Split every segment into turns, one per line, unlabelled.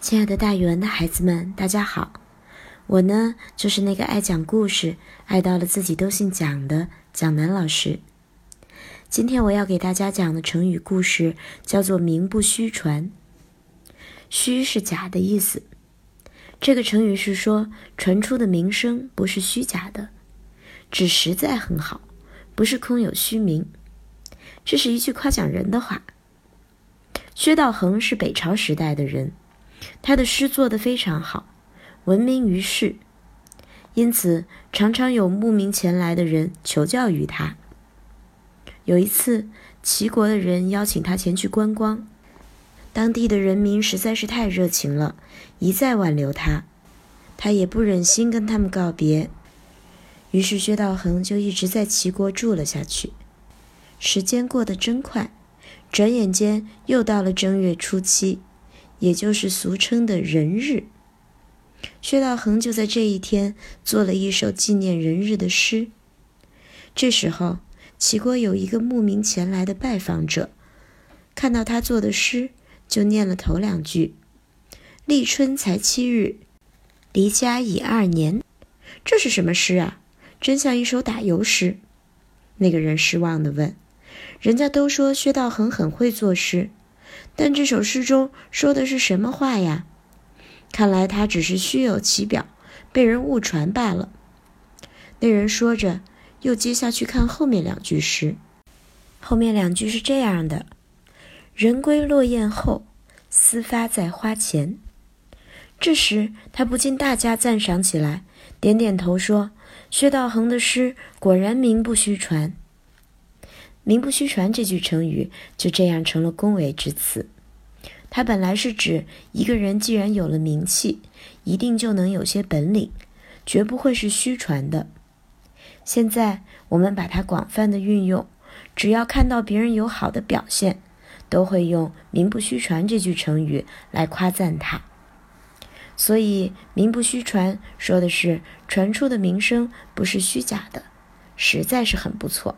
亲爱的，大语文的孩子们，大家好！我呢，就是那个爱讲故事、爱到了自己都姓蒋的蒋楠老师。今天我要给大家讲的成语故事叫做“名不虚传”。虚是假的意思。这个成语是说传出的名声不是虚假的，只实在很好，不是空有虚名。这是一句夸奖人的话。薛道衡是北朝时代的人。他的诗做得非常好，闻名于世，因此常常有慕名前来的人求教于他。有一次，齐国的人邀请他前去观光，当地的人民实在是太热情了，一再挽留他，他也不忍心跟他们告别，于是薛道衡就一直在齐国住了下去。时间过得真快，转眼间又到了正月初七。也就是俗称的人日，薛道衡就在这一天做了一首纪念人日的诗。这时候，齐国有一个慕名前来的拜访者，看到他做的诗，就念了头两句：“立春才七日，离家已二年。”这是什么诗啊？真像一首打油诗。那个人失望地问：“人家都说薛道衡很会作诗。”但这首诗中说的是什么话呀？看来他只是虚有其表，被人误传罢了。那人说着，又接下去看后面两句诗。后面两句是这样的：“人归落雁后，思发在花前。”这时他不禁大加赞赏起来，点点头说：“薛道衡的诗果然名不虚传。”名不虚传这句成语就这样成了恭维之词。它本来是指一个人既然有了名气，一定就能有些本领，绝不会是虚传的。现在我们把它广泛的运用，只要看到别人有好的表现，都会用“名不虚传”这句成语来夸赞他。所以“名不虚传”说的是传出的名声不是虚假的，实在是很不错。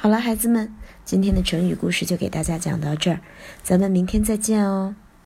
好了，孩子们，今天的成语故事就给大家讲到这儿，咱们明天再见哦。